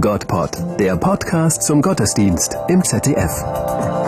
Gottpod, der Podcast zum Gottesdienst im ZDF.